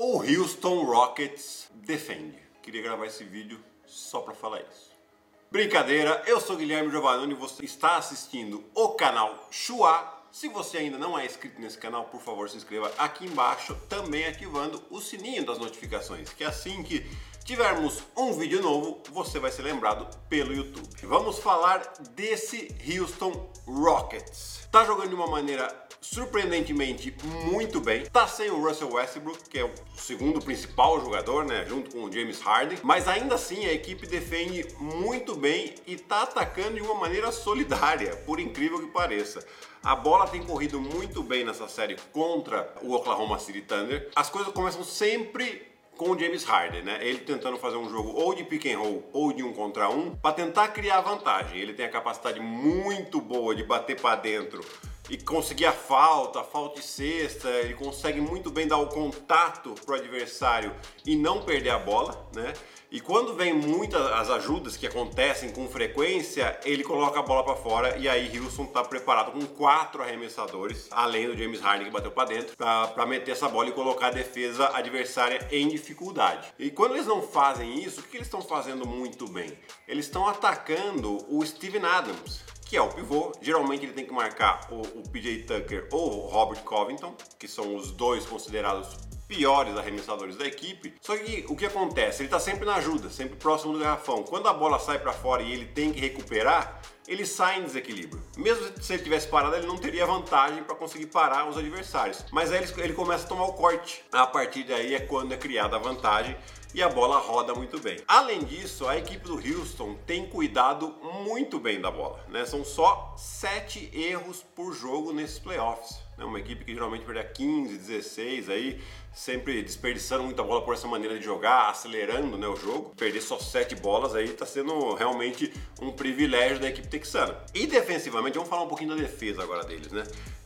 O Houston Rockets defende. Queria gravar esse vídeo só para falar isso. Brincadeira, eu sou Guilherme Giovannoni e você está assistindo o canal Chua. Se você ainda não é inscrito nesse canal, por favor, se inscreva aqui embaixo, também ativando o sininho das notificações, que assim que tivermos um vídeo novo, você vai ser lembrado pelo YouTube. Vamos falar desse Houston Rockets. Tá jogando de uma maneira surpreendentemente muito bem. Tá sem o Russell Westbrook, que é o segundo principal jogador, né, junto com o James Harden, mas ainda assim a equipe defende muito bem e tá atacando de uma maneira solidária, por incrível que pareça. A bola tem corrido muito bem nessa série contra o Oklahoma City Thunder. As coisas começam sempre com o James Harden, né? Ele tentando fazer um jogo ou de pick and roll ou de um contra um para tentar criar vantagem. Ele tem a capacidade muito boa de bater para dentro e conseguir a falta, a falta de cesta, ele consegue muito bem dar o contato pro adversário e não perder a bola, né? E quando vem muitas as ajudas que acontecem com frequência, ele coloca a bola para fora e aí Houston tá preparado com quatro arremessadores, além do James Harden que bateu para dentro, para meter essa bola e colocar a defesa adversária em dificuldade. E quando eles não fazem isso, o que eles estão fazendo muito bem? Eles estão atacando o Steven Adams que é o pivô. Geralmente ele tem que marcar o, o PJ Tucker ou o Robert Covington, que são os dois considerados piores arremessadores da equipe. Só que o que acontece? Ele está sempre na ajuda, sempre próximo do garrafão. Quando a bola sai para fora e ele tem que recuperar, ele sai em desequilíbrio. Mesmo se ele tivesse parado, ele não teria vantagem para conseguir parar os adversários. Mas aí ele, ele começa a tomar o corte. A partir daí é quando é criada a vantagem e a bola roda muito bem. Além disso, a equipe do Houston tem cuidado muito bem da bola. Né? São só 7 erros por jogo nesses playoffs. Né? Uma equipe que geralmente perde 15, 16 aí, sempre desperdiçando muita bola por essa maneira de jogar, acelerando né, o jogo. Perder só 7 bolas aí está sendo realmente um privilégio da equipe texana. E defensivamente, vamos falar um pouquinho da defesa agora deles, né?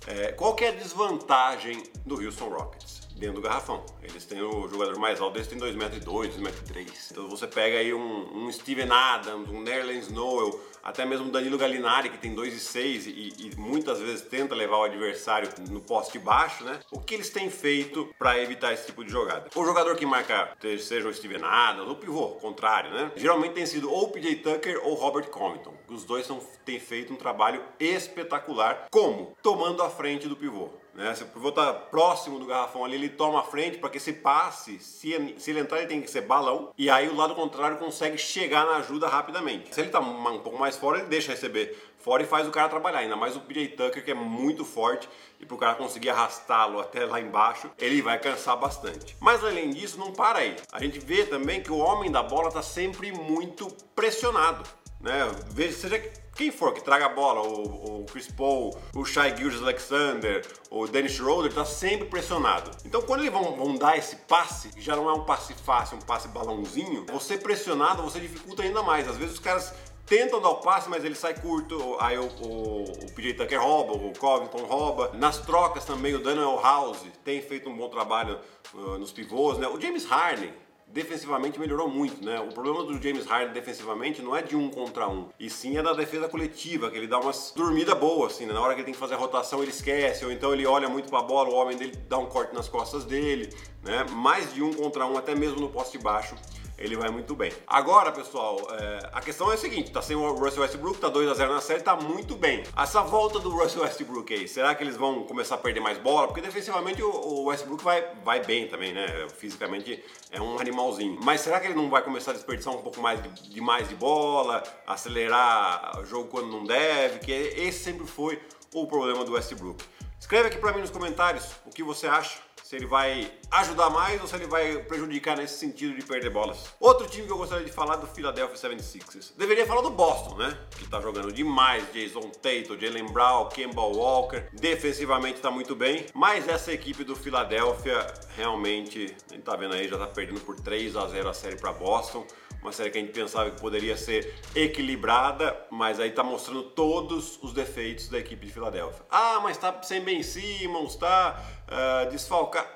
É, qual que é a desvantagem do Houston Rockets? dentro do garrafão. Eles têm o jogador mais alto, eles têm 2,2 metros, 2,3 metros. Então você pega aí um, um Steven Adams, um Nerlens Noel, até mesmo Danilo Gallinari, que tem 2,6 e, e muitas vezes tenta levar o adversário no poste baixo, né? O que eles têm feito para evitar esse tipo de jogada? O jogador que marca, seja o Steven Adams, ou pivô, contrário, né? Geralmente tem sido ou PJ Tucker ou Robert Covington. Os dois são, têm feito um trabalho espetacular. Como? Tomando a frente do pivô. Né? Se está próximo do garrafão ali, ele toma a frente para que esse passe, se, se ele entrar, ele tem que ser balão. E aí o lado contrário consegue chegar na ajuda rapidamente. Se ele está um pouco mais fora, ele deixa receber fora e faz o cara trabalhar. Ainda mais o PJ Tucker, que é muito forte. E para o cara conseguir arrastá-lo até lá embaixo, ele vai cansar bastante. Mas além disso, não para aí. A gente vê também que o homem da bola está sempre muito pressionado. Né? Veja, seja quem for que traga a bola, o, o Chris Paul, o Shai Gildes Alexander, o Dennis Schroeder, tá sempre pressionado. Então quando eles vão, vão, dar esse passe, que já não é um passe fácil, um passe balãozinho, você pressionado, você dificulta ainda mais. Às vezes os caras tentam dar o passe, mas ele sai curto, aí o, o, o PJ Tucker rouba, o Covington rouba. Nas trocas também, o Daniel House tem feito um bom trabalho uh, nos pivôs, né? O James Harden, defensivamente melhorou muito, né? O problema do James Harden defensivamente não é de um contra um, e sim é da defesa coletiva, que ele dá umas dormida boa, assim, né? Na hora que ele tem que fazer a rotação ele esquece, ou então ele olha muito para a bola, o homem dele dá um corte nas costas dele, né? Mais de um contra um, até mesmo no poste baixo ele vai muito bem. Agora, pessoal, é, a questão é a seguinte: tá sem o Russell Westbrook, tá 2 a 0 na série, tá muito bem. Essa volta do Russell Westbrook aí, será que eles vão começar a perder mais bola? Porque defensivamente o, o Westbrook vai, vai bem também, né? Fisicamente é um animalzinho. Mas será que ele não vai começar a desperdiçar um pouco mais de, de mais de bola, acelerar o jogo quando não deve? Que esse sempre foi o problema do Westbrook. Escreve aqui para mim nos comentários o que você acha se ele vai ajudar mais ou se ele vai prejudicar nesse sentido de perder bolas. Outro time que eu gostaria de falar é do Philadelphia 76ers. Deveria falar do Boston, né? Que tá jogando demais, Jason Tatum, Jalen Brown, Kemba Walker, defensivamente tá muito bem, mas essa equipe do Philadelphia realmente, a gente tá vendo aí, já tá perdendo por 3 a 0 a série para Boston uma série que a gente pensava que poderia ser equilibrada, mas aí tá mostrando todos os defeitos da equipe de Filadélfia. Ah, mas tá sem Ben Simmons, tá uh, desfalcado.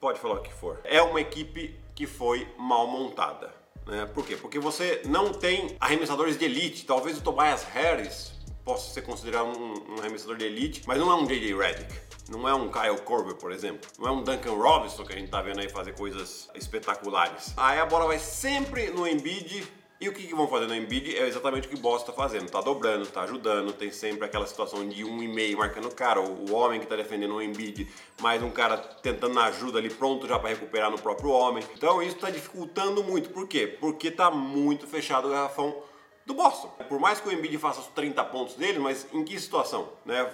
Pode falar o que for. É uma equipe que foi mal montada. Né? Por quê? Porque você não tem arremessadores de elite. Talvez o Tobias Harris possa ser considerado um, um arremessador de elite, mas não é um J.J. Redick. Não é um Kyle Korver, por exemplo. Não é um Duncan Robinson que a gente tá vendo aí fazer coisas espetaculares. Aí a bola vai sempre no Embiid e o que, que vão fazer no Embiid é exatamente o que o Boss está fazendo. Tá dobrando, tá ajudando, tem sempre aquela situação de um e meio marcando o cara, o homem que está defendendo o Embiid, mais um cara tentando ajuda ali, pronto já para recuperar no próprio homem. Então isso está dificultando muito. Por quê? Porque tá muito fechado o garrafão do Boston. Por mais que o Embiid faça os 30 pontos dele, mas em que situação? Né?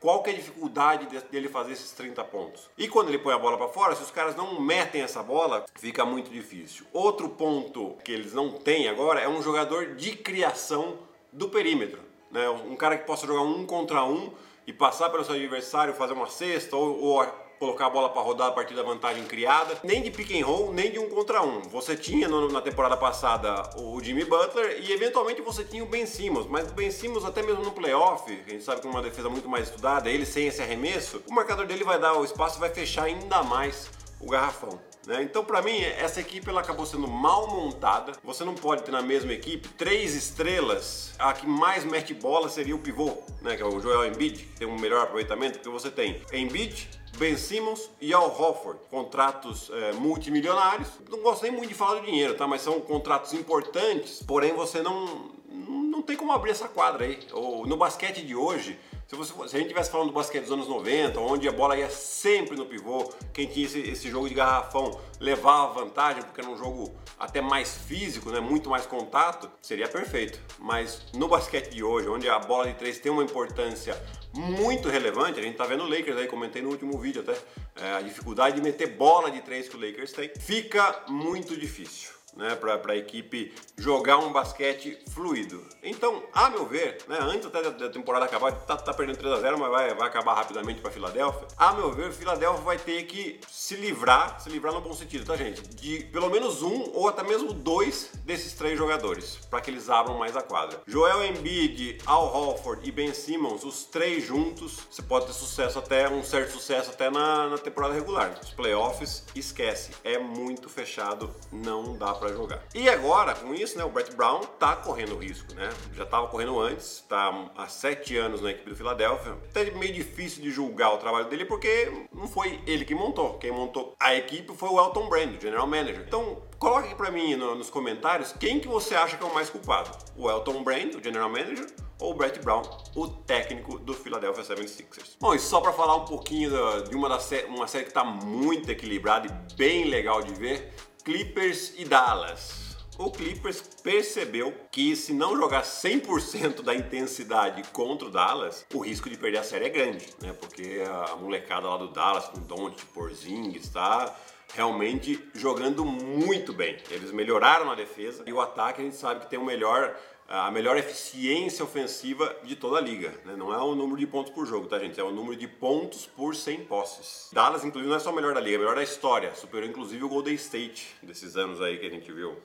Qual que é a dificuldade dele fazer esses 30 pontos? E quando ele põe a bola para fora, se os caras não metem essa bola, fica muito difícil. Outro ponto que eles não têm agora é um jogador de criação do perímetro. Né? Um cara que possa jogar um contra um e passar pelo seu adversário, fazer uma cesta ou, ou colocar a bola para rodar a partir da vantagem criada, nem de pick and roll, nem de um contra um. Você tinha no, na temporada passada o Jimmy Butler e eventualmente você tinha o Ben Simmons, mas o Ben Simmons até mesmo no playoff, a gente sabe que é uma defesa muito mais estudada, ele sem esse arremesso, o marcador dele vai dar o espaço, vai fechar ainda mais o garrafão. Né? Então, para mim, essa equipe ela acabou sendo mal montada. Você não pode ter na mesma equipe três estrelas. A que mais mete bola seria o pivô, né? que é o Joel Embiid, que tem um melhor aproveitamento, porque você tem Embiid, Ben Simmons e Al Hofford, contratos é, multimilionários. Não gosto nem muito de falar do dinheiro, tá? Mas são contratos importantes, porém você não, não tem como abrir essa quadra aí. Ou, no basquete de hoje, se, você, se a gente estivesse falando do basquete dos anos 90, onde a bola ia sempre no pivô, quem tinha esse, esse, jogo de garrafão levava vantagem, porque era um jogo até mais físico, né, muito mais contato, seria perfeito. Mas no basquete de hoje, onde a bola de três tem uma importância muito relevante, a gente tá vendo o Lakers aí, comentei no último vídeo até, é, a dificuldade de meter bola de três que o Lakers tem, fica muito difícil né, para a equipe jogar um basquete fluido. Então, a meu ver, né, antes até da temporada acabar, tá, tá perdendo 3 a 0 mas vai, vai acabar rapidamente para Filadélfia. A meu ver, Filadélfia vai ter que se livrar, se livrar no bom sentido, tá gente? De pelo menos um ou até mesmo dois desses três jogadores, para que eles abram mais a quadra. Joel Embiid, Al Horford e Ben Simmons, os três juntos, você pode ter sucesso até, um certo sucesso até na, na temporada regular. Os playoffs, esquece, é muito fechado, não dá para jogar. E agora, com isso, né, o Brett Brown tá correndo risco, né? Já estava correndo antes, tá há sete anos na equipe do Philadelphia. Até meio difícil de julgar o trabalho dele porque não foi ele que montou. Quem montou a equipe foi o Elton Brand, o general manager. Então, coloque para mim no, nos comentários quem que você acha que é o mais culpado. O Elton Brand, o general manager, ou o Brett Brown, o técnico do Philadelphia 76ers. Bom, e só para falar um pouquinho de uma, da uma série que está muito equilibrada e bem legal de ver, Clippers e Dallas. O Clippers percebeu que se não jogar 100% da intensidade contra o Dallas, o risco de perder a série é grande, né? Porque a molecada lá do Dallas com Don't, Porzingis, está realmente jogando muito bem. Eles melhoraram na defesa e o ataque a gente sabe que tem o melhor a melhor eficiência ofensiva de toda a liga. Né? Não é o número de pontos por jogo, tá, gente? É o número de pontos por 100 posses. Dallas, inclusive, não é só o melhor da liga, é o melhor da história. Superou, inclusive, o Golden State desses anos aí que a gente viu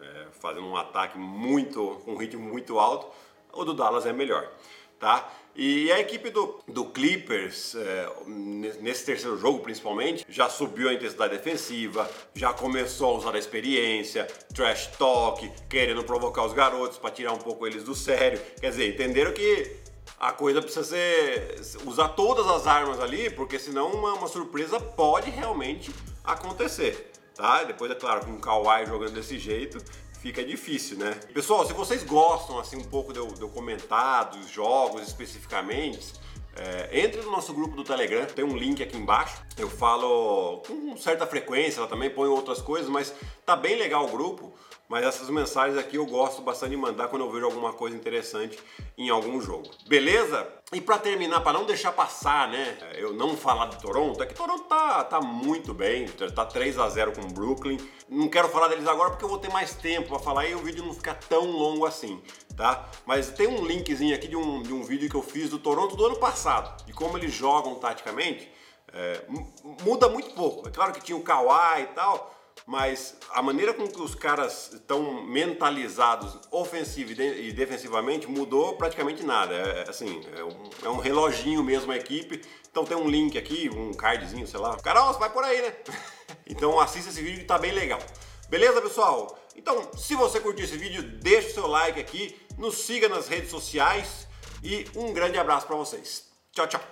é, fazendo um ataque muito, com um ritmo muito alto. O do Dallas é melhor tá? E a equipe do, do Clippers, é, nesse terceiro jogo principalmente, já subiu a intensidade defensiva, já começou a usar a experiência, trash talk, querendo provocar os garotos para tirar um pouco eles do sério. Quer dizer, entenderam que a coisa precisa ser usar todas as armas ali, porque senão uma, uma surpresa pode realmente acontecer. Tá? Depois, é claro, com o Kawhi jogando desse jeito, fica difícil, né? Pessoal, se vocês gostam assim um pouco de eu, de comentar dos jogos especificamente, é, entre no nosso grupo do Telegram, tem um link aqui embaixo. Eu falo com certa frequência, ela também põe outras coisas, mas tá bem legal o grupo. Mas essas mensagens aqui eu gosto bastante de mandar quando eu vejo alguma coisa interessante em algum jogo. Beleza? E para terminar, para não deixar passar, né? Eu não falar de Toronto, é que Toronto tá, tá muito bem, tá 3 a 0 com o Brooklyn. Não quero falar deles agora porque eu vou ter mais tempo para falar e o vídeo não fica tão longo assim, tá? Mas tem um linkzinho aqui de um, de um vídeo que eu fiz do Toronto do ano passado, de como eles jogam taticamente. É, muda muito pouco. É claro que tinha o Kawhi e tal, mas a maneira com que os caras estão mentalizados ofensivo e defensivamente mudou praticamente nada. É, é, assim, é um, é um, reloginho mesmo a equipe. Então tem um link aqui, um cardzinho, sei lá. Carol, vai por aí, né? então assista esse vídeo que tá bem legal. Beleza, pessoal? Então, se você curtiu esse vídeo, deixa o seu like aqui, nos siga nas redes sociais e um grande abraço para vocês. Tchau, tchau.